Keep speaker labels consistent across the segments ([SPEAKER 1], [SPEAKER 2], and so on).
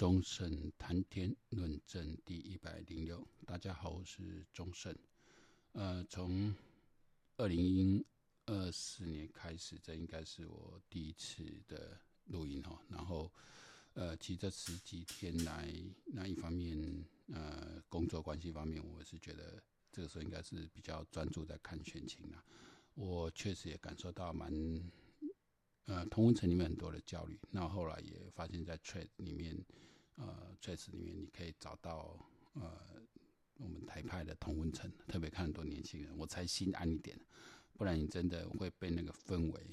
[SPEAKER 1] 中盛谈天论证第一百零六，大家好，我是忠胜。呃，从二零二四年开始，这应该是我第一次的录音哈。然后，呃，其实这十几天来，那一方面，呃，工作关系方面，我是觉得这个时候应该是比较专注在看选情了。我确实也感受到蛮。呃，同温层里面很多的焦虑，那后来也发现，在 trade 里面，呃 t r a c e 里面你可以找到呃我们台派的同温层，特别看很多年轻人，我才心安一点，不然你真的会被那个氛围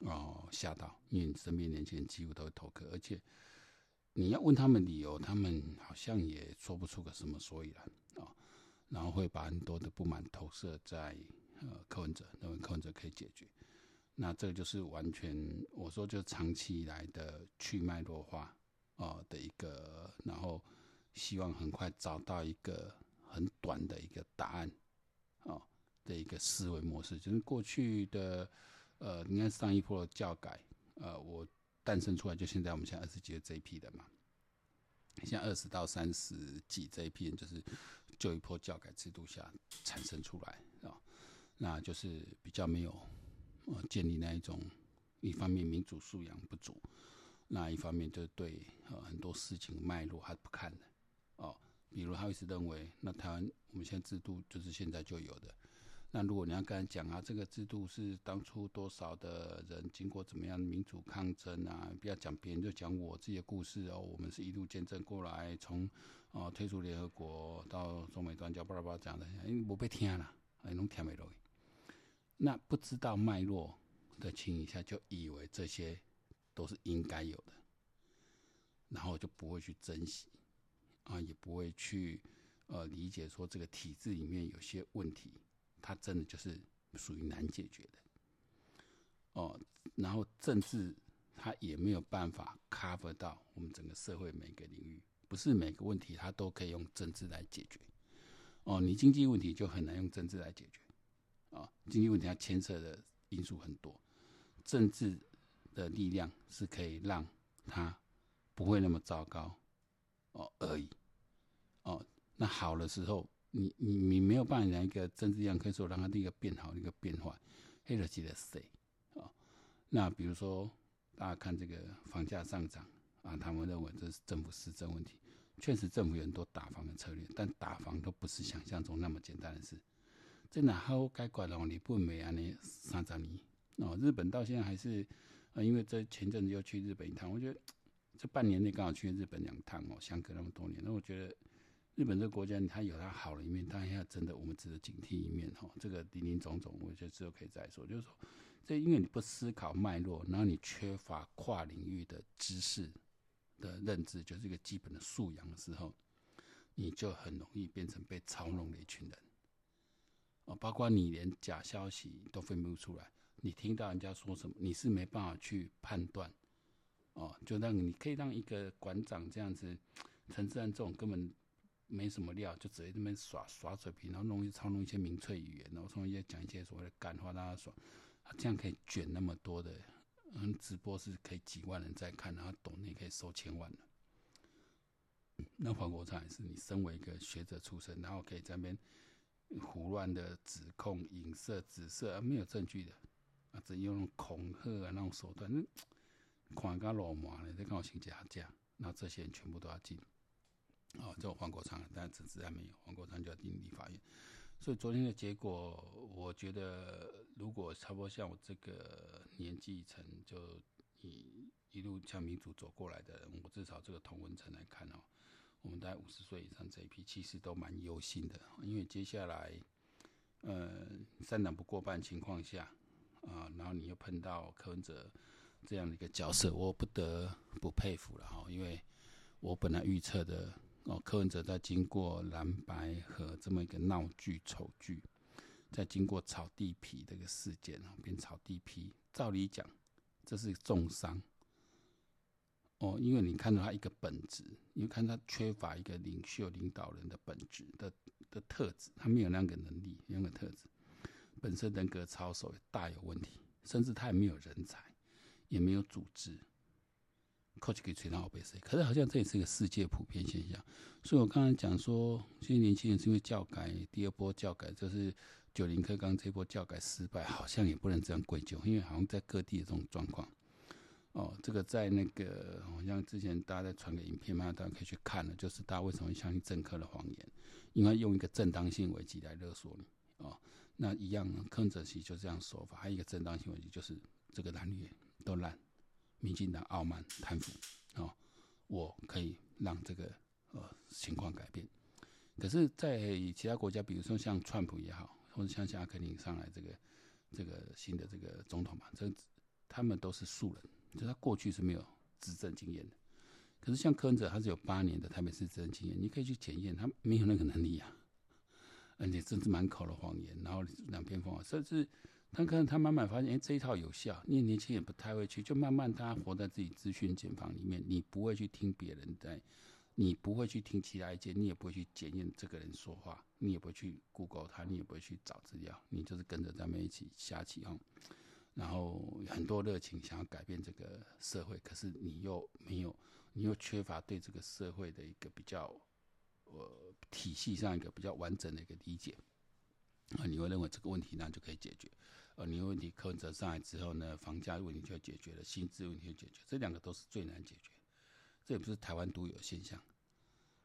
[SPEAKER 1] 哦吓到，因为你身边年轻人几乎都会投课，而且你要问他们理由，他们好像也说不出个什么所以然啊、哦，然后会把很多的不满投射在呃柯文哲，认为柯文哲可以解决。那这个就是完全，我说就长期以来的去脉络化啊的一个，然后希望很快找到一个很短的一个答案哦的一个思维模式，就是过去的呃，应该上一波的教改，呃，我诞生出来就现在我们现在二十几个这一批的嘛，现在二十到三十几这一批人就是旧一波教改制度下产生出来啊、哦，那就是比较没有。呃，建立那一种，一方面民主素养不足，那一方面就是对呃很多事情脉络还不看的哦。比如他一直认为，那台湾我们现在制度就是现在就有的。那如果你要跟他讲啊，这个制度是当初多少的人经过怎么样民主抗争啊？不要讲别人，就讲我自己的故事哦。我们是一路见证过来，从哦退出联合国到中美断交，巴拉巴拉讲的，因为我被听了，哎，拢听不落。那不知道脉络的情形下，就以为这些都是应该有的，然后就不会去珍惜啊，也不会去呃理解说这个体制里面有些问题，它真的就是属于难解决的哦。然后政治它也没有办法 cover 到我们整个社会每个领域，不是每个问题它都可以用政治来解决哦。你经济问题就很难用政治来解决。啊，经济问题它牵涉的因素很多，政治的力量是可以让它不会那么糟糕哦而已。哦，那好的时候，你你你没有办法让一个政治力量可以说让它一个变好，一个变坏，黑了记得谁啊？那比如说大家看这个房价上涨啊，他们认为这是政府施政问题，确实政府有很多打房的策略，但打房都不是想象中那么简单的事。真的好改观了，日本没安尼三十年哦，日本到现在还是，呃，因为这前阵子又去日本一趟，我觉得这半年内刚好去日本两趟哦，相隔那么多年，那我觉得日本这个国家它有它好的一面，但要真的我们值得警惕一面哦。这个林林总总，我觉得之后可以再说。就是说，这因为你不思考脉络，然后你缺乏跨领域的知识的认知，就是一个基本的素养的时候，你就很容易变成被操弄的一群人。哦，包括你连假消息都分不出来，你听到人家说什么，你是没办法去判断。哦，就让你可以让一个馆长这样子，陈志安这种根本没什么料，就直接那边耍耍嘴皮，然后弄一操弄一些民粹语言，然后从一些讲一些所谓的干话，让他爽，他这样可以卷那么多的，嗯，直播是可以几万人在看，然后抖内可以收千万的。那黄国昌也是，你身为一个学者出身，然后可以在那边。胡乱的指控、影射、指涉，啊，没有证据的，啊，只用恐吓啊那种手段，那狂加落马的，在跟我请假价，那这些人全部都要进。哦，这黄国昌，但是陈智菡还没有，黄国昌就要进立法院。所以昨天的结果，我觉得如果差不多像我这个年纪层，就一一路向民主走过来的人，我至少这个同文层来看哦。我们大概五十岁以上这一批，其实都蛮忧心的，因为接下来，呃，三党不过半情况下，啊，然后你又碰到柯文哲这样的一个角色，我不得不佩服了哈，因为我本来预测的哦，柯文哲在经过蓝白和这么一个闹剧丑剧，再经过炒地皮这个事件啊，变炒地皮，照理讲这是重伤。哦，因为你看到他一个本质，你看他缺乏一个领袖、领导人的本质的的特质，他没有那个能力，那个特质，本身人格操守大有问题，甚至他也没有人才，也没有组织。可以吹到后背声。可是好像这也是一个世界普遍现象。所以我刚才讲说，现在年轻人是因为教改，第二波教改就是九零课纲这波教改失败，好像也不能这样归咎，因为好像在各地的这种状况。哦，这个在那个好像之前大家在传个影片嘛，大家可以去看了，就是大家为什么相信政客的谎言？因为用一个正当性危机来勒索你。哦，那一样，柯文哲其实就这样说法，还有一个正当性危机就是这个蓝绿都烂，民进党傲慢贪腐。哦，我可以让这个呃情况改变。可是，在其他国家，比如说像川普也好，或者像像阿肯宁上来这个这个新的这个总统嘛，这他们都是素人。就他过去是没有执政经验的，可是像柯文哲，他是有八年的台北市执政经验，你可以去检验，他没有那个能力啊，而且甚至满口的谎言，然后两边疯，甚至他可能他慢慢发现，哎、这一套有效，因为年轻人不太会去，就慢慢他活在自己资讯茧房里面，你不会去听别人在，你不会去听其他意见，你也不会去检验这个人说话，你也不会去 Google 他，你也不会去找资料，你就是跟着他们一起瞎起哄。然后很多热情想要改变这个社会，可是你又没有，你又缺乏对这个社会的一个比较，呃，体系上一个比较完整的一个理解，啊，你会认为这个问题呢就可以解决，呃，你的问题柯文哲上来之后呢，房价问题就解决了，薪资问题就解决，这两个都是最难解决，这也不是台湾独有的现象。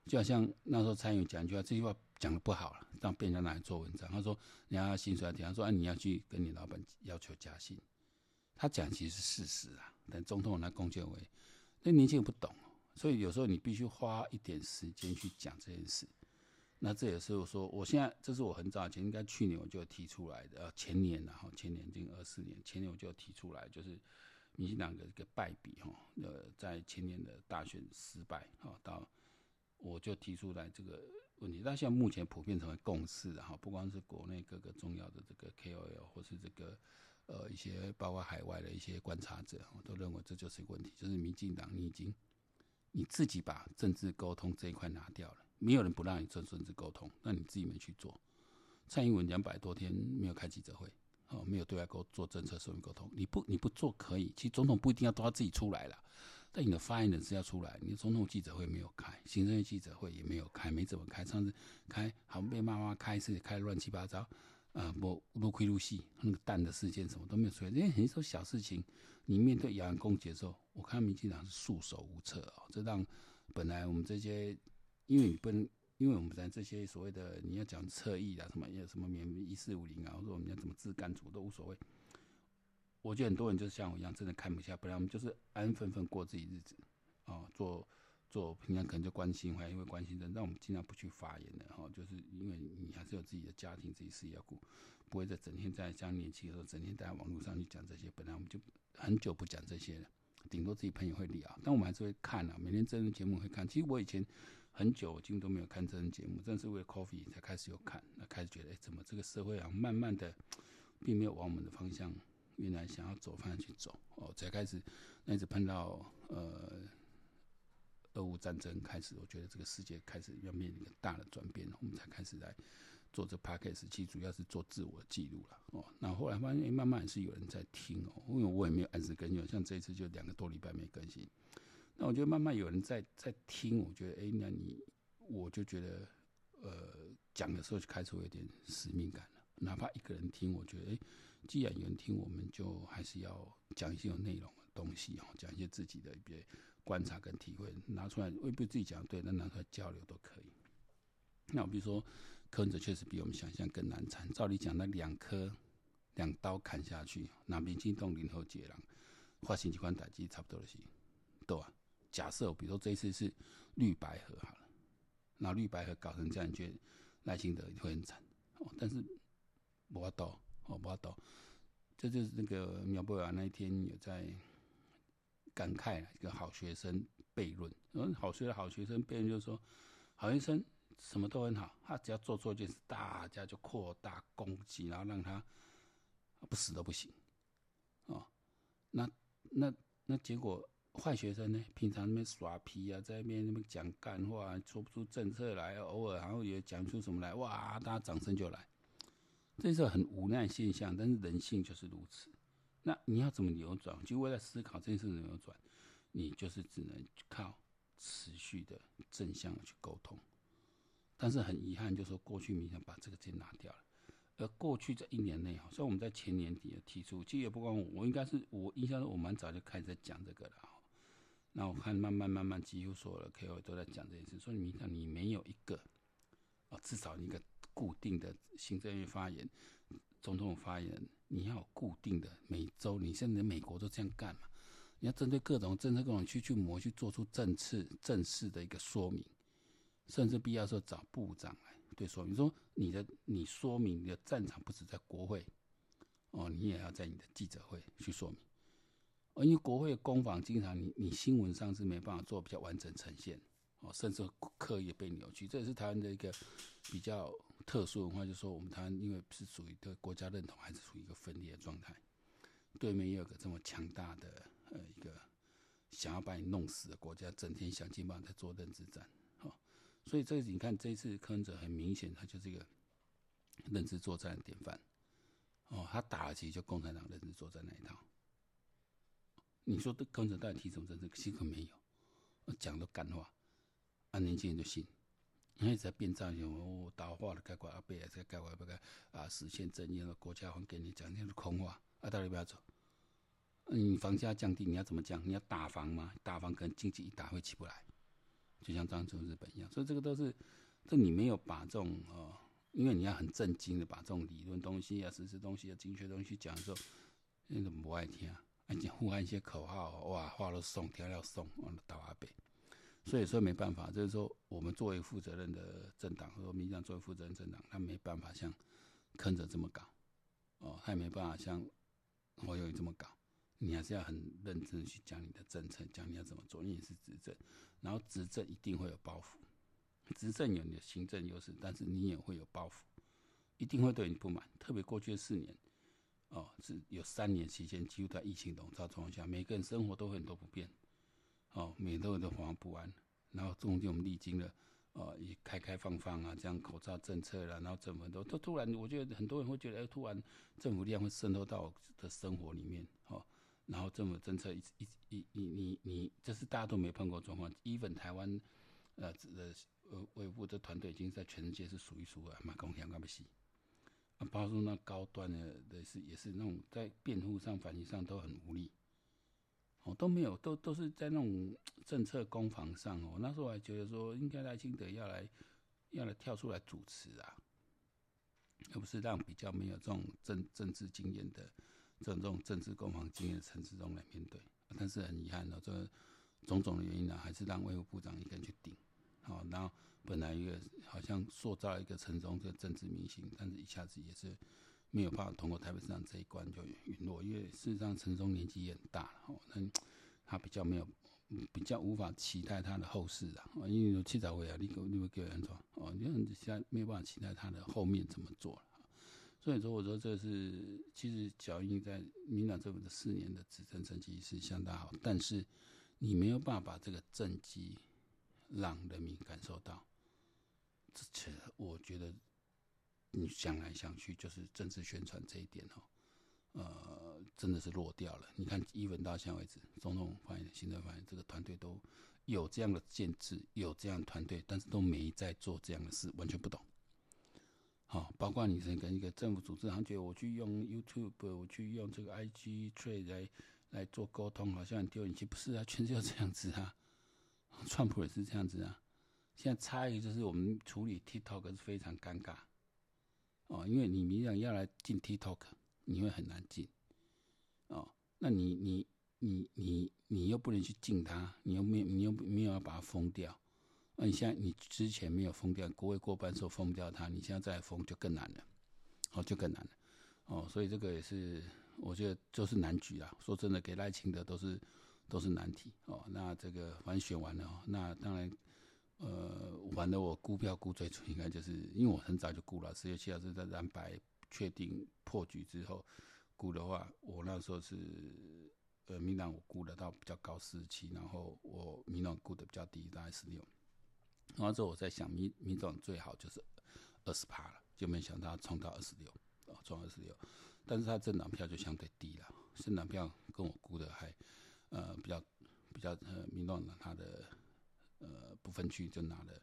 [SPEAKER 1] 就好像那时候参与讲一句话，这句话讲的不好了，让别人拿来做文章。他说：“你要薪水要提。”他说：“、啊，你要去跟你老板要求加薪。”他讲其实是事实啊，但总统来攻击为，那年轻人不懂，所以有时候你必须花一点时间去讲这件事。那这也是我说，我现在这是我很早前应该去年我就提出来的，呃，前年然后前年近二四年，前年我就提出来，就是民进党的一个败笔哈，呃，在前年的大选失败哈到。我就提出来这个问题，但现在目前普遍成为共识哈，不光是国内各个重要的这个 KOL，或是这个呃一些包括海外的一些观察者，我都认为这就是一个问题，就是民进党你已经你自己把政治沟通这一块拿掉了，没有人不让你做政治沟通，那你自己没去做。蔡英文两百多天没有开记者会，哦，没有对外沟做政策说明沟通，你不你不做可以，其实总统不一定要都要自己出来了。但你的发言人是要出来，你总统记者会没有开，行政院记者会也没有开，没怎么开。上次开好像被妈妈开是开乱七八糟，呃，不撸亏撸细，那个蛋的事件什么都没有出来。因为很多小事情，你面对谣言攻击的时候，我看民进党是束手无策哦。这让本来我们这些，因为你不能，因为我们在这些所谓的你要讲侧翼啊，什么有什么免一四五零啊，或者我们要怎么自干组都无所谓。我觉得很多人就是像我一样，真的看不下。本来我们就是安安分分过自己日子，哦，做做平常可能就关心，还因为关心人，但我们尽量不去发言的哈、就是因为你还是有自己的家庭、自己事业要顾，不会再整天在像年轻的时候，整天在网络上去讲这些。本来我们就很久不讲这些了，顶多自己朋友会聊，但我们还是会看啊，每天真人节目会看。其实我以前很久几乎都没有看真人节目，正是为了 coffee 才开始有看，那开始觉得，哎，怎么这个社会啊，慢慢的并没有往我们的方向。原来想要走方向去走哦，才开始那一直碰到呃，俄乌战争开始，我觉得这个世界开始要面临一个大的转变了，我们才开始来做这 podcast，其实主要是做自我记录了哦。那后来发现，哎，慢慢也是有人在听哦，因为我也没有按时更新，像这一次就两个多礼拜没更新。那我觉得慢慢有人在在听，我觉得哎，那你我就觉得呃，讲的时候就开始有点使命感了，哪怕一个人听，我觉得哎。既然有人听，我们就还是要讲一些有内容的东西哦，讲一些自己的一些观察跟体会，拿出来未必自己讲对，但拿出来交流都可以。那我比如说，柯文哲确实比我们想象更难缠。照理讲，那两颗两刀砍下去，那民进党林和杰郎发生几款打击差不多的是，对啊。假设比如说这一次是绿白合好了，那绿白合搞成这样，你觉得赖清德会很惨哦。但是无法度。我不知道，这就是那个苗博雅那一天有在感慨一个好学生悖论。嗯，好学的好学生悖论就是说，好学生什么都很好，他只要做错一件事，大家就扩大攻击，然后让他不死都不行。哦，那那那结果坏学生呢？平常那边耍皮啊，在那边那边讲干话，说不出政策来，偶尔然后也讲出什么来，哇，大家掌声就来。这是很无奈现象，但是人性就是如此。那你要怎么扭转？就为了思考这件事怎么扭转。你就是只能靠持续的正向的去沟通。但是很遗憾，就是说过去民进党把这个键拿掉了。而过去这一年内，好像我们在前年底提出，其实也不光我，我应该是我印象中我蛮早就开始在讲这个了。那我看慢慢慢慢，几乎所有的 K O 都在讲这件事，说民进党你没有一个啊，至少一个固定的行政院发言、总统发言，你要有固定的每周，你现在美国都这样干嘛？你要针对各种政策各种去去模去做出政策正式的一个说明，甚至必要时候找部长来对说明，说你的你说明你的战场不止在国会哦，你也要在你的记者会去说明。因为国会攻防经常你你新闻上是没办法做比较完整呈现哦，甚至刻意被扭曲，这也是台湾的一个比较特殊文化，就是说我们台湾因为是属于对国家认同还是处于一个分裂的状态，对面也有个这么强大的呃一个想要把你弄死的国家，整天想尽办法在做认知战，哦，所以这你看这一次柯文哲很明显他就是一个认知作战的典范，哦，他打了其实就共产党认知作战那一套。你说的柯文哲到底提什么政策？其实没有，讲的干话，啊，年轻人就信，他一直在变造，我导化的改革阿伯在改革不改啊，实现正义的国家还给你讲那些空话，啊，到底不要走？你房价降低，你要怎么降？你要打房吗？打房可能经济一打会起不来，就像当初日本一样。所以这个都是，这你没有把这种哦，因为你要很正经的把这种理论东西啊、实质东西啊、精确东西讲的时候，你怎么不爱听啊。而且呼喊一些口号，哇，话都送，调料送，完了倒阿北。所以说没办法，就是说我们作为负责任的政党，和民进党作为负责任政党，他没办法像坑着这么搞，哦，他也没办法像侯友宜这么搞。你还是要很认真去讲你的政策，讲你要怎么做。你也是执政，然后执政一定会有包袱，执政有你的行政优势，但是你也会有包袱，一定会对你不满。特别过去四年。哦，是有三年期间，几乎在疫情笼罩状况下，每个人生活都很多不便，哦，每个人都惶惶不安。然后中间我们历经了，哦，也开开放放啊，这样口罩政策啦，然后怎么都都突然，我觉得很多人会觉得，哎，突然政府力量会渗透到我的生活里面，哦，然后政府政策一一一你你你，这是大家都没碰过状况。even 台湾，呃，呃，呃，卫福的团队已经在全世界是数一数二，蛮贡献干不西。包括那高端的的是也是那种在辩护上、反击上都很无力，哦，都没有，都都是在那种政策攻防上哦。那时候我还觉得说，应该赖清德要来要来跳出来主持啊，而不是让比较没有这种政政治经验的这种这种政治攻防经验的陈时中来面对。但是很遗憾的，这种种的原因呢，还是让卫务部长一个人去顶，好，然后。本来一个好像塑造一个陈时中这政治明星，但是一下子也是没有办法通过台北市长这一关就陨落，因为事实上陈时中年纪也很大了哦，那他比较没有，比较无法期待他的后事啊，因为有七早会啊，你给你会给人说哦，你现在没有办法期待他的后面怎么做了，所以说我说这是其实小英在民党政府的四年的执政成绩是相当好，但是你没有办法把这个政绩让人民感受到。这其我觉得，你想来想去，就是政治宣传这一点哦，呃，真的是落掉了。你看，even 到现在为止，总统发言、行政发言这个团队都有这样的建制，有这样的团队，但是都没在做这样的事，完全不懂。好、哦，包括你是跟一个政府组织，好像觉得我去用 YouTube，我去用这个 IG Trade 来来做沟通，好像很丢人其实，不是啊，全是要这样子啊，川普也是这样子啊。现在差一个就是我们处理 TikTok 是非常尴尬哦，因为你明想要来进 TikTok，你会很难进哦。那你你你你你又不能去进它，你又没你又没有要把它封掉。那你现在你之前没有封掉，国会过半时候封掉它，你现在再封就更难了，哦，就更难了哦。所以这个也是我觉得就是难局啊。说真的，给赖清德都是都是难题哦。那这个反正选完了，那当然。呃，反正我估票估最准，应该就是因为我很早就估了，十月七号是在蓝白确定破局之后估的话，我那时候是呃民党我估得到比较高四十七，然后我民党估的比较低，大概十六。然后之后我在想民民众最好就是二十趴了，就没想到冲到二十六，哦，冲二十六，但是他政党票就相对低了，政党票跟我估的还呃比较。比较呃，民众党他的呃不分区就拿的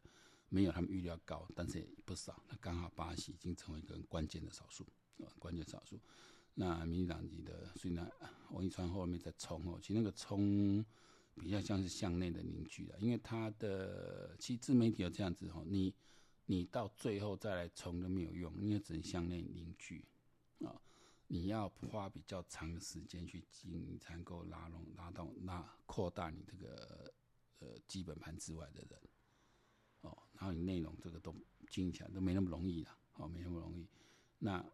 [SPEAKER 1] 没有他们预料高，但是也不少。那刚好巴西已经成为一个关键的少数，呃，关键少数。那民进党籍的，虽然，王一川后面在冲哦，其实那个冲比较像是向内的凝聚了，因为他的其实自媒体有这样子哦，你你到最后再来冲都没有用，因为只能向内凝聚啊。你要花比较长的时间去经营，才能够拉拢、拉动、拉扩大你这个呃基本盘之外的人哦。然后你内容这个都经营起来都没那么容易了，哦，没那么容易。那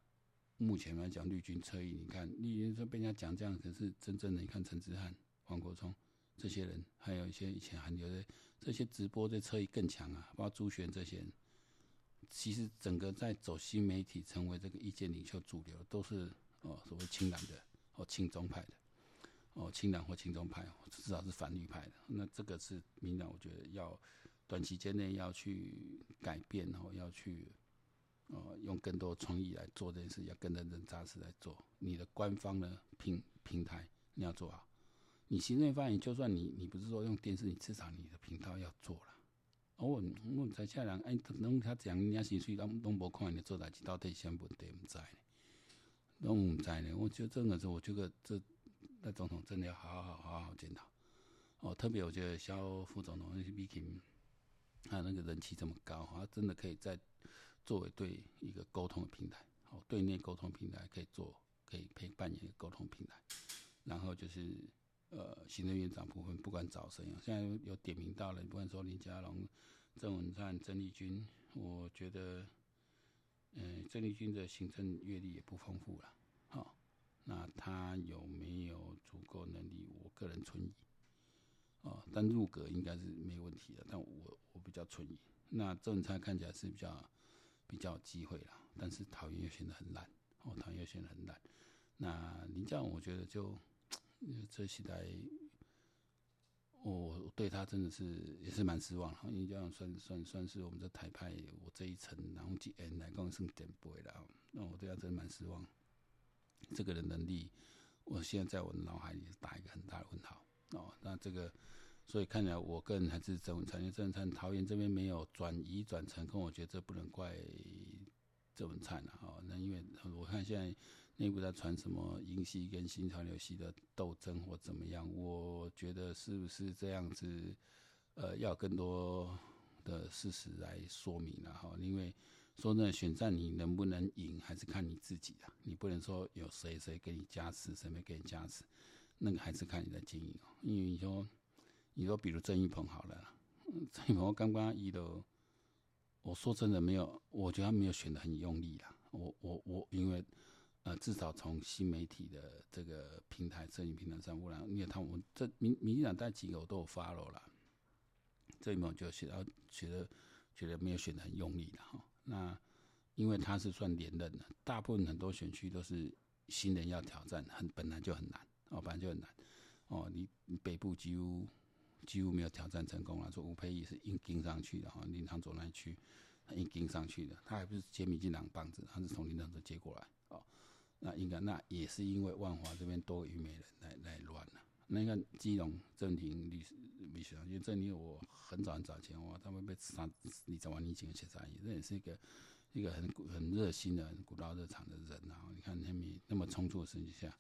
[SPEAKER 1] 目前来讲，绿军车翼，你看绿军说被人家讲这样，可是真正的你看陈志汉、黄国聪这些人，还有一些以前还留的这些直播的车翼更强啊，包括朱璇这些人，其实整个在走新媒体，成为这个意见领袖主流，都是。哦，所谓亲蓝的，哦，亲中派的，哦，亲蓝或亲中派，至少是反绿派的。那这个是民党，我觉得要短期间内要去改变，然后要去，哦，用更多创意来做这件事，要更认真扎实来做。你的官方的平平台你要做好，你行政发言，就算你你不是说用电视，你至少你的频道要做了。哦，我我才下人，哎，弄他讲人家薪水，拢拢无看你做代志，到底什么问题不知呢？都唔在呢，我觉得真的是，我觉得这那总统真的要好好好好检讨哦。特别我觉得肖副总统那些毕竟他那个人气这么高，他真的可以在作为对一个沟通的平台，哦，对内沟通平台可以做，可以陪伴一个沟通平台。然后就是呃，行政院长部分不管找谁，现在有点名到了，不管说林佳龙、郑文灿、郑丽君，我觉得。嗯，郑丽君的行政阅历也不丰富了，好、哦，那他有没有足够能力？我个人存疑，哦，但入阁应该是没问题的，但我我比较存疑。那郑文灿看起来是比较比较有机会了，但是桃园又显得很烂，哦，桃园又显得很烂。那林佳我觉得就这时代。我对他真的是也是蛮失望，因为这样算算算是我们这台派我这一层，然后几 N 来刚是点不会了，那我对他真的蛮失望。这个人能力，我现在在我的脑海里打一个很大的问号哦。那这个，所以看起来我个人还是郑文灿，因为郑文灿桃园这边没有转移转成功，我觉得这不能怪郑文灿了哦。那因为我看现在。内部在传什么英系跟新潮流系的斗争或怎么样？我觉得是不是这样子？呃，要更多的事实来说明了哈。因为说真的，选战你能不能赢，还是看你自己的。你不能说有谁谁给你加持，谁没给你加持，那个还是看你的经营哦。因为你说，你说比如郑运鹏好了，郑运鹏刚刚一的，我说真的没有，我觉得他没有选的很用力啦。我我我，因为。呃，至少从新媒体的这个平台、摄影平台上，不然因为他们这民民进党带几个我都有 follow 了，这一幕就写到觉得觉得没有选的很用力的哈。那因为他是算连任的，大部分很多选区都是新人要挑战，很本来就很难哦，本来就很难哦。你北部几乎几乎没有挑战成功了，说吴佩仪是硬盯上去的哈，林昶佐那一区硬盯上去的，他还不是接民进党棒子，他是从林昶佐接过来。那应该那也是因为万华这边多于美人来来乱了。那个基隆郑庭律师律师因为郑庭我很早很早前哇，他们被杀你在玩你几个切杀，这也是一个一个很很热心的很古道热肠的人啊。你看他们那么冲突的情况下，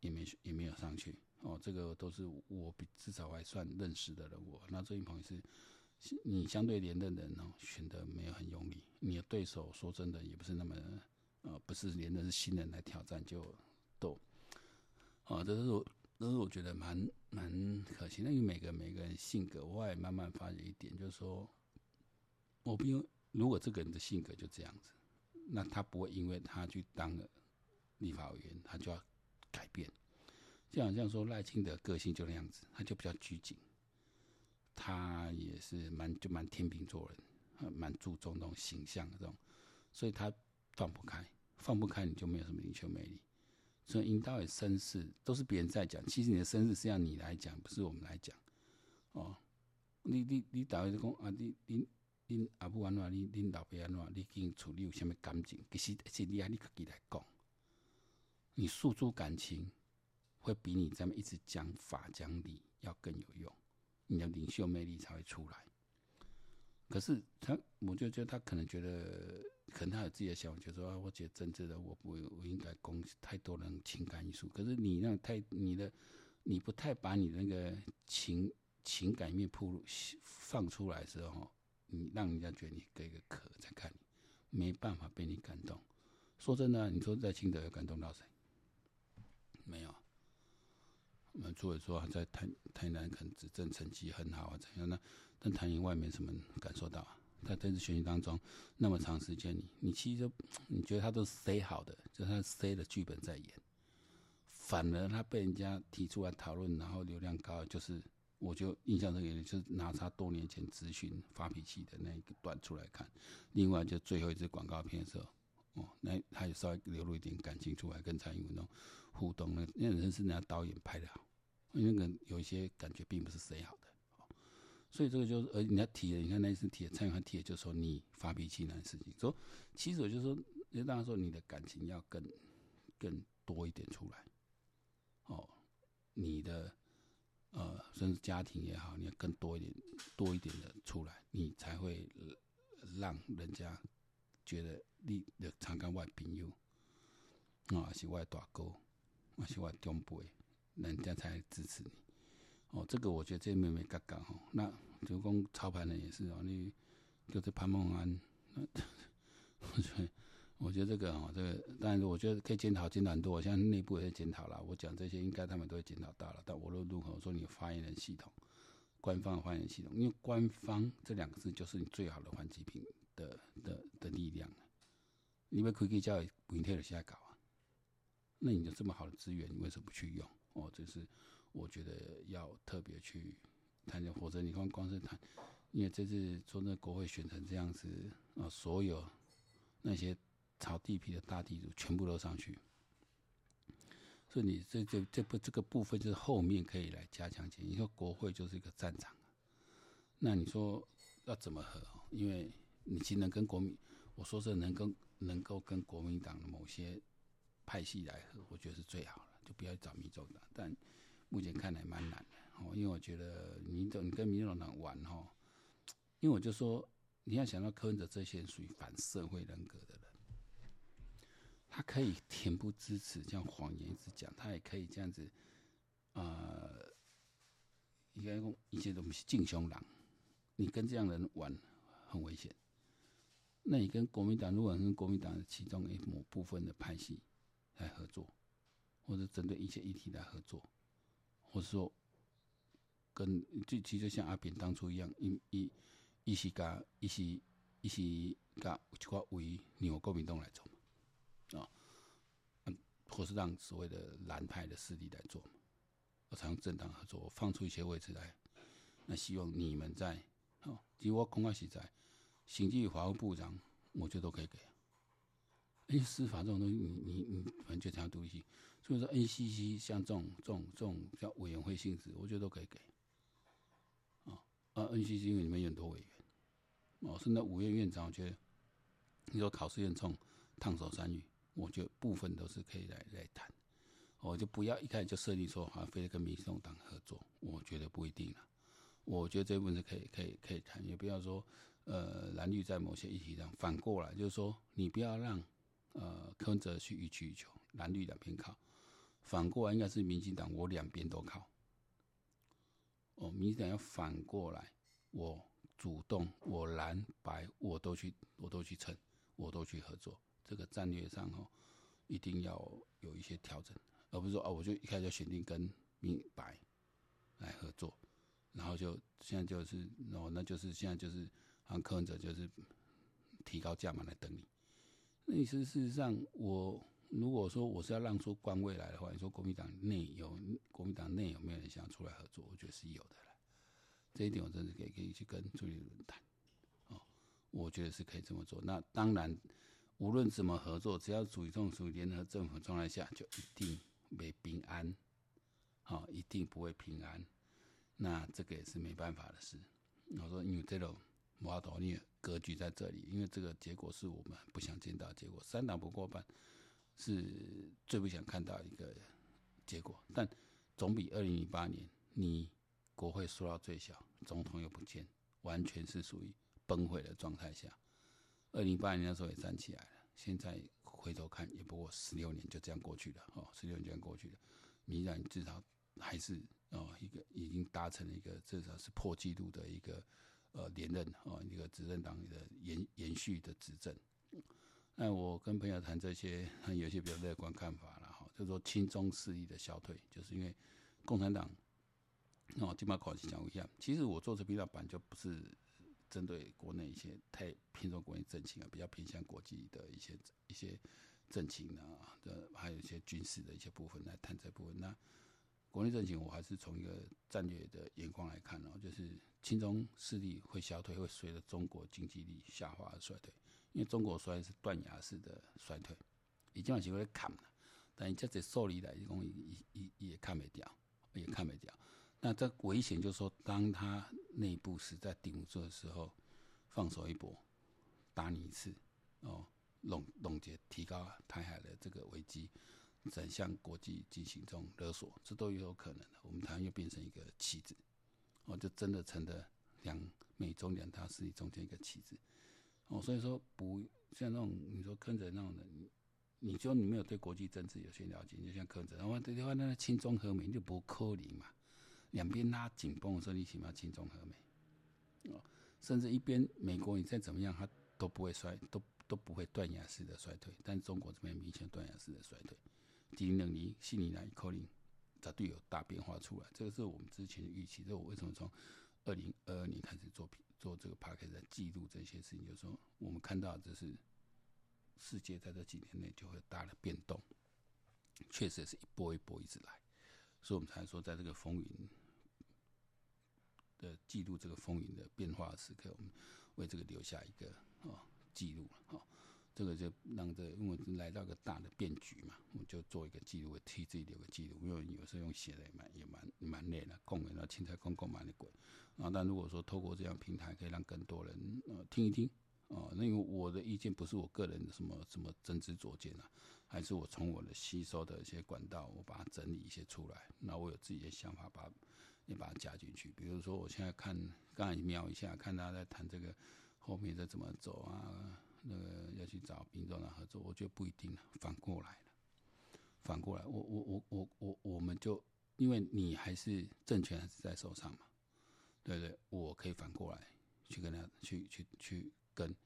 [SPEAKER 1] 也没也没有上去哦。这个都是我比至少还算认识的人物。那郑运鹏也是你相对连的人哦，选的没有很用力。你的对手说真的也不是那么。呃，不是连的是新人来挑战就斗，啊，这是我，这是我觉得蛮蛮可惜。那因为每个每个人性格，我也慢慢发觉一点，就是说，我不用，如果这个人的性格就这样子，那他不会因为他去当了立法委员，他就要改变。就好像说赖清德个性就那样子，他就比较拘谨，他也是蛮就蛮天秤座人，蛮注重那种形象的这种，所以他。放不开，放不开，你就没有什么领袖魅力。所以引导的身世都是别人在讲，其实你的声势是要你来讲，不是我们来讲。哦，你你你大概就讲啊，你你你阿母安怎，你你老爸安怎，你跟处理有什么感情？其实是你啊，你自己来讲，你诉诸感情，会比你这么一直讲法讲理要更有用。你的领袖魅力才会出来。可是他，我就觉得他可能觉得，可能他有自己的想法，就说啊，我觉得政治的，我不，我应该攻太多人情感因素。可是你让太你的，你不太把你那个情情感面铺露放出来的时候，你让人家觉得你隔一个壳在看你，没办法被你感动。说真的，你说在青德有感动到谁？没有。我们作为说在台台南可能执政成绩很好啊，怎样呢？但台营外没什么感受到啊。在这次选举当中那么长时间，你你其实你觉得他都是塞好的，就是他塞的剧本在演。反而他被人家提出来讨论，然后流量高，就是我就印象深刻，就是拿他多年前咨询发脾气的那一个段出来看。另外就最后一支广告片的时候，哦，那他也稍微流露一点感情出来，跟蔡英文那种互动，那那人是人家导演拍的好。那个有一些感觉并不是谁好的，所以这个就是，而人家提的，你看那一次提的，蔡英文提的，就是说你发脾气那件事情，说其实我就说，就当然说你的感情要更更多一点出来，哦，你的呃，甚至家庭也好，你要更多一点多一点的出来，你才会让人家觉得你的长干外朋友啊是外大哥，啊是外长辈。人家才支持你，哦，这个我觉得这妹妹嘎嘎哈，那就讲操盘的也是哦，你就是潘梦安，我觉得我觉得这个哦，这个但是我觉得可以检讨检讨很多，像内部也检讨了，我讲这些应该他们都会检讨到了，但无论如何我说你发言人系统，官方的发言人系统，因为官方这两个字就是你最好的还击品的的的力量，你们可以叫明天的下稿啊，那你有这么好的资源，你为什么不去用？哦，这是我觉得要特别去谈的，否则你光光是谈，因为这次说那国会选成这样子啊，所有那些炒地皮的大地主全部都上去，所以你这这这不这个部分就是后面可以来加强检。你说国会就是一个战场，那你说要怎么和？因为你既能跟国民，我说是能跟能够跟国民党的某些派系来和，我觉得是最好了。就不要找民众党，但目前看来蛮难的哦。因为我觉得民众你跟民众党玩哈，因为我就说你要想到柯文哲这些人属于反社会人格的人，他可以恬不知耻，这样谎言一直讲，他也可以这样子，呃，应该讲一些东西敬凶狼，你跟这样的人玩很危险。那你跟国民党，如果跟国民党其中一某部分的派系来合作。或者针对一些议题来合作，或者说跟就其实像阿扁当初一样，一一一起搞一起一起搞就话为纽国民党来做嘛，啊，或是让所谓的蓝派的势力来做嘛，我采用政党合作，我放出一些位置来，那希望你们在，哦，其实我恐怕是在行政法务部长，我觉得都可以给。哎，司法这种东西，你你你，反正就这样独立就是说，NCC 像这种这种这种叫委员会性质，我觉得都可以给。啊啊，NCC 因为里面有很多委员，哦，甚至五院院长，我觉得你说考试院冲烫手山芋，我觉得部分都是可以来来谈。我就不要一开始就设定说，好像非得跟民众党合作，我觉得不一定了。我觉得这部分是可以可以可以谈，也不要说呃蓝绿在某些议题上反过来，就是说你不要让。呃，柯文哲去予取予求，蓝绿两边靠，反过来应该是民进党，我两边都靠。哦，民进党要反过来，我主动，我蓝白我都去，我都去撑，我都去合作。这个战略上哦，一定要有一些调整，而不是说哦，我就一开始就选定跟民白来合作，然后就现在就是哦，那就是现在就是让柯文哲就是提高价码来等你。那意思事实上，我如果说我是要让出官位来的话，你说国民党内有国民党内有没有人想出来合作？我觉得是有的了。这一点我真的可以可以去跟朱立伦谈。哦，我觉得是可以这么做。那当然，无论怎么合作，只要属于这种属于联合政府状态下，就一定没平安，好、哦，一定不会平安。那这个也是没办法的事。我说因为这种。我同意格局在这里，因为这个结果是我们不想见到结果。三党不过半是最不想看到一个结果，但总比二零零八年你国会缩到最小，总统又不见，完全是属于崩溃的状态下。二零一八年那时候也站起来了，现在回头看也不过十六年就这样过去了，哦，十六年就这样过去了。民进党至少还是哦一个已经达成了一个至少是破纪录的一个呃连任哦一个执政党的延延续的执政。那我跟朋友谈这些，有些比较乐观看法了哈，就是说亲中势力的消退，就是因为共产党哦，金马考试讲一下，其实我做这频道版就不是针对国内一些太偏重国内政情啊，比较偏向国际的一些一些政情啊，的还有一些军事的一些部分来谈这部分。那国内政情，我还是从一个战略的眼光来看哦，就是亲中势力会消退，会随着中国经济力下滑而衰退。因为中国虽然是断崖式的衰退，已经往前会砍了，但这这受力来，一共也也也看不掉，也看不掉。那这危险就是说，当他内部实在顶不住的时候，放手一搏，打你一次，哦，弄弄结，提高台海的这个危机，转向国际进行这种勒索，这都有可能的。我们台湾又变成一个棋子，哦，就真的成了两美中两大势力中间一个棋子。哦，所以说不像那种你说柯文哲那种人，你说你没有对国际政治有些了解，你就像柯文哲，然后对的话，那亲中和美就不可能嘛。两边拉紧绷的时候，你起码亲中和美。哦，甚至一边美国你再怎么样，它都不会衰，都都不会断崖式的衰退。但中国这边明显断崖式的衰退，低能力、细腻来可能绝对有大变化出来。这个是我们之前的预期。这我为什么从二零二二年开始做品？做这个 podcast 在记录这些事情，就是说我们看到这是世界在这几年内就会大的变动，确实是一波一波一直来，所以我们才说在这个风云的记录这个风云的变化的时刻，我们为这个留下一个哦记录哦，这个就让这、因为来到一个大的变局嘛，我们就做一个记录，替自己留个记录，因为有时候用写的也蛮也蛮蛮累的，讲的那青菜公公蛮的鬼。啊，但如果说透过这样平台，可以让更多人呃听一听，哦，那因为我的意见不是我个人的什么什么真知灼见啊，还是我从我的吸收的一些管道，我把它整理一些出来，那我有自己的想法，把也把它加进去。比如说，我现在看刚才瞄一下，看他在谈这个后面再怎么走啊，那个要去找民众的合作，我觉得不一定了，反过来了，反过来，我我我我我我们就因为你还是政权还是在手上嘛。对不对，我可以反过来去跟他去去去跟，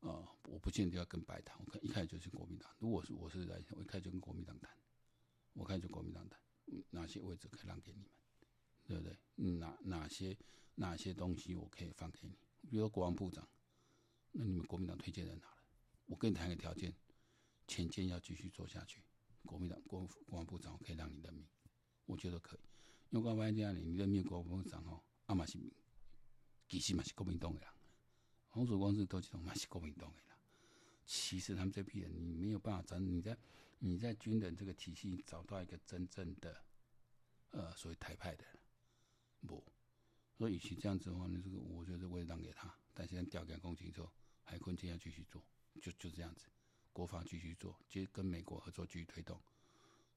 [SPEAKER 1] 呃，我不见得要跟白谈，我看一开始就是国民党。如果是我是来，我一开始就跟国民党谈，我开始就国民党谈，哪些位置可以让给你们，对不对？哪哪些哪些东西我可以放给你？比如说国防部长，那你们国民党推荐人哪了？我跟你谈个条件，前建要继续做下去，国民党国国防部长我可以让你任命，我觉得可以。因为我发现这样，你任命国防部长哦。阿马是，其实嘛是国民党的人，红曙光是都这种嘛是国民党的人。其实他们这批人，你没有办法找你在你在军人这个体系找到一个真正的呃所谓台派的人，不，所以与其这样子的话，呢，这个我觉得我也让给他。但现在调给公情之后，海空军要继续做，就就这样子，国防继续做，接跟美国合作继续推动。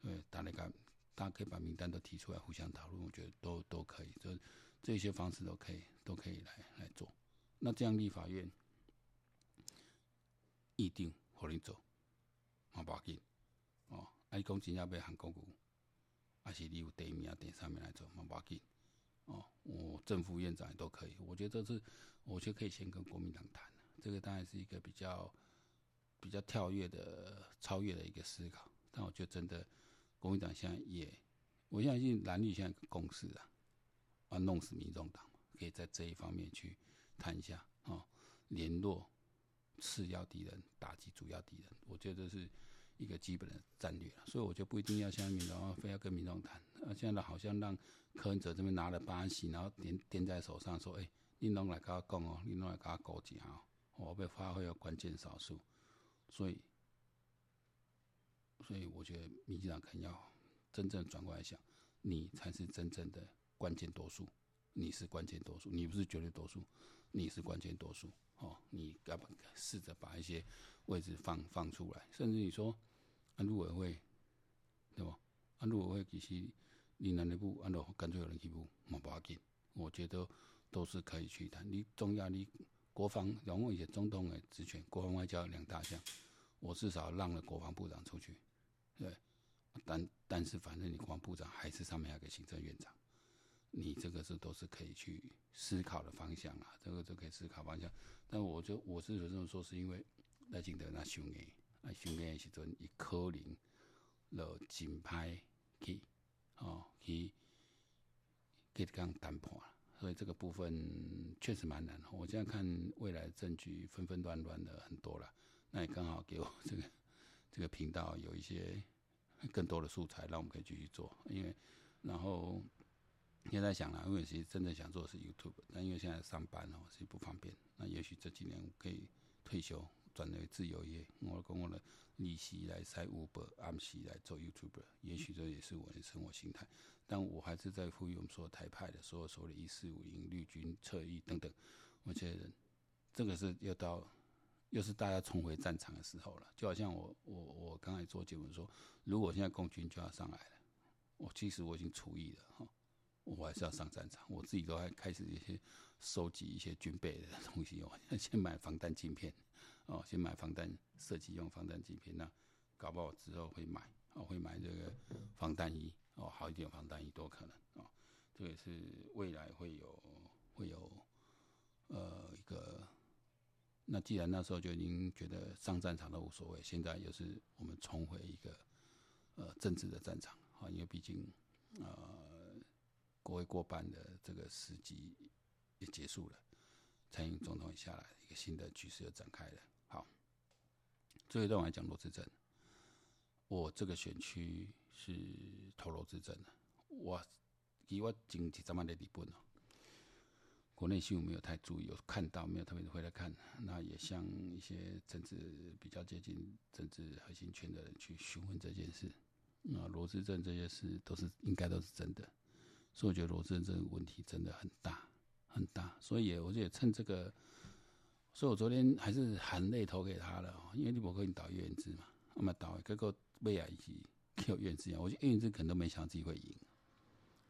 [SPEAKER 1] 对，大家看，大家可以把名单都提出来，互相讨论，我觉得都都可以。就这些方式都可以，都可以来来做。那这样立法院议定和你走，好不要紧哦。啊，你讲真要被韩国股，还是你有第一名啊、第三名来做，好不要紧哦。我正副院长也都可以。我觉得这是，我觉得可以先跟国民党谈。这个当然是一个比较比较跳跃的、超越的一个思考。但我觉得真的，国民党现在也，我相信蓝绿现在共识啊。要弄死民众党，可以在这一方面去谈一下哦，联络次要敌人，打击主要敌人，我觉得这是一个基本的战略。所以我就不一定要像民众，非要跟民众谈。啊，现在好像让柯文哲这边拿了八席，然后掂掂在手上说：“哎、你弄来跟我讲哦，你弄来跟我勾结啊，我被发挥了关键少数。”所以，所以我觉得民进党可能要真正转过来想，你才是真正的。关键多数，你是关键多数，你不是绝对多数，你是关键多数。哦，你要不该试着把一些位置放放出来，甚至你说，安，陆委会，对吧？安，陆委会其实你南内部，按照干脆有人去补，冇要紧，我觉得都是可以去谈。你中央，你国防，然后一些总统的职权，国防外交两大项，我至少让了国防部长出去，对。但但是反正你国防部长还是上面那个行政院长，你这个是都是可以去思考的方向啊，这个都可以思考方向。但我就我是有这么说，是因为赖清德那上个，那上个的时阵，伊可能了金牌去哦去跟刚谈判，所以这个部分确实蛮难。我现在看未来证据纷纷乱乱的很多了，那也刚好给我这个这个频道有一些更多的素材，让我们可以继续做。因为然后现在想了，因为其实真的想做的是 YouTube，但因为现在上班哦，所以不方便。那也许这几年可以退休。转为自由业，我跟我的利息来塞 Uber，暗时来做 YouTuber，也许这也是我的生活形态。但我还是在呼吁我们说台派的所有所有的“一四五零”绿军侧翼等等，我觉得这个是又到又是大家重回战场的时候了。就好像我我我刚才做节目说，如果现在共军就要上来了，我其实我已经除役了哈，我还是要上战场，我自己都还开始一些收集一些军备的东西，我先买防弹镜片。哦，先买防弹设计用防弹镜片，那搞不好之后会买，哦，会买这个防弹衣，哦，好一点防弹衣都可能，哦，这也是未来会有会有呃一个，那既然那时候就已经觉得上战场都无所谓，现在又是我们重回一个呃政治的战场，啊，因为毕竟呃国会过半的这个时机也结束了，蔡英总统也下来，一个新的局势又展开了。好，最后一段我来讲罗智正。我这个选区是投罗智正的。我以我经济这么的底部呢，国内新闻没有太注意，有看到没有特别回来看。那也向一些政治比较接近政治核心圈的人去询问这件事。那罗智正这些事都是应该都是真的，所以我觉得罗智正这个问题真的很大很大。所以我也趁这个。所以我昨天还是含泪投给他了，因为你不可以导叶元之嘛，那么导结果未来一起有叶元之，我觉得叶元之可能都没想到自己会赢，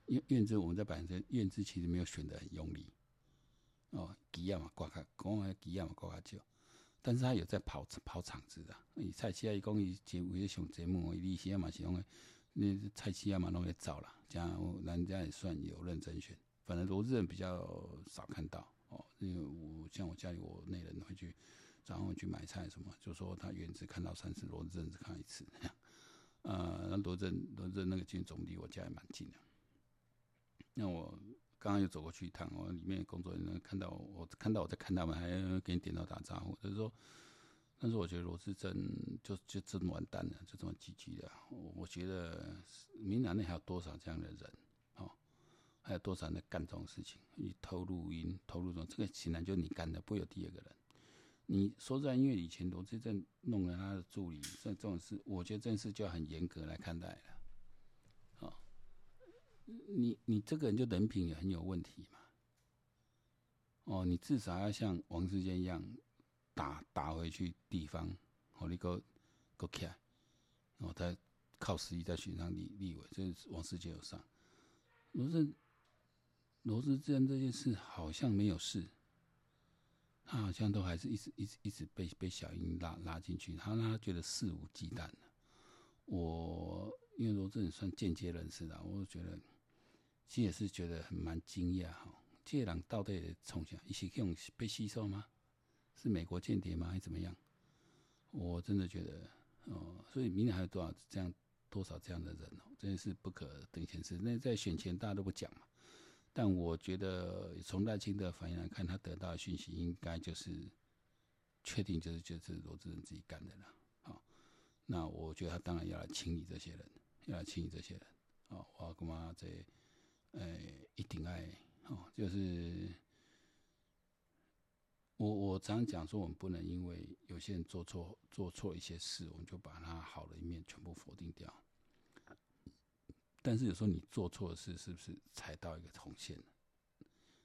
[SPEAKER 1] 因为叶元之我们在本身叶元之其实没有选得很用力，哦，吉亚嘛挂卡，讲话基亚嘛挂卡久，但是他有在跑跑场子的，以蔡奇亚一讲伊节目上节目，伊利息亚嘛是讲的，那蔡奇亚嘛拢会走了，这样人家也算有认真选，反正罗智正比较少看到。哦，因为我像我家里，我那人会去早上去买菜什么，就说他元之看到三次，罗志正只看一次。呃，那罗智罗智那个军总离我家也蛮近的。那我刚刚又走过去一趟，我里面工作人员看到我，看到我在看他们，还给你点头打招呼。就是说，但是我觉得罗志正就就这么完蛋了，就这么积极的。我我觉得闽南内还有多少这样的人？还有多少人在干这种事情？你偷录音、偷录这种，这个显然就是你干的，不会有第二个人。你说实在，因为以前罗志正弄了他的助理，这这种事，我觉得这件事就很严格来看待了。哦，你你这个人就人品也很有问题嘛。哦，你至少要像王世坚一样打打回去地方，哦，你个个开，哦，他靠实力在选上立立委，这是王世坚有上，罗智。罗志正这件事好像没有事，他好像都还是一直一直一直被被小英拉拉进去，他让他觉得肆无忌惮。我因为罗智正算间接认识的，我觉得其实也是觉得很蛮惊讶哈。这个人到底从小一起用被吸收吗？是美国间谍吗？还是怎么样？我真的觉得哦，所以明年还有多少这样多少这样的人哦，真的是不可等闲事。那在选前大家都不讲嘛。但我觉得从赖清德反应来看，他得到的讯息应该就是确定就是就是罗志仁自己干的了。好，那我觉得他当然要来清理这些人，要来清理这些人。哦，我干嘛这呃一定爱哦，就是我我常讲说，我们不能因为有些人做错做错一些事，我们就把他好的一面全部否定掉。但是有时候你做错的事，是不是踩到一个红线？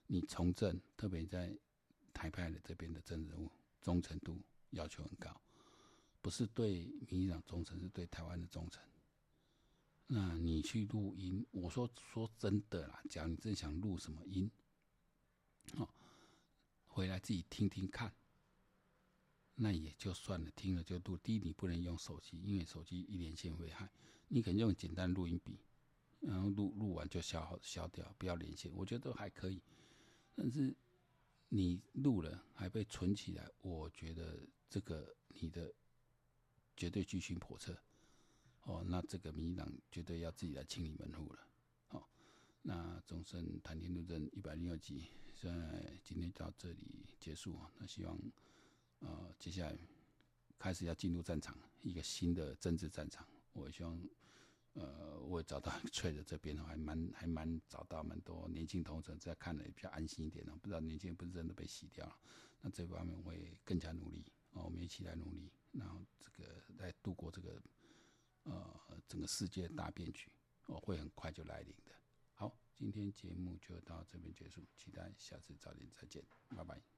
[SPEAKER 1] 你从政，特别在台派的这边的政治人物忠诚度要求很高，不是对民进党忠诚，是对台湾的忠诚。那你去录音，我说说真的啦，假如你真想录什么音，哦，回来自己听听看。那也就算了，听了就录。第一，你不能用手机，因为手机一连线危害。你可能用简单录音笔，然后录录完就消消掉，不要连线，我觉得都还可以。但是你录了还被存起来，我觉得这个你的绝对居心叵测。哦，那这个民进党绝对要自己来清理门户了。好、哦，那忠胜谈天论政一百零二集，在今天到这里结束。那希望。呃，接下来开始要进入战场，一个新的政治战场。我希望，呃，我也找到翠的这边还蛮还蛮找到蛮多年轻同城在看了也比较安心一点哦。不知道年轻人不是真的被洗掉了，那这方面我会更加努力哦，我们一起来努力，然后这个来度过这个呃整个世界大变局哦，会很快就来临的。好，今天节目就到这边结束，期待下次早点再见，拜拜。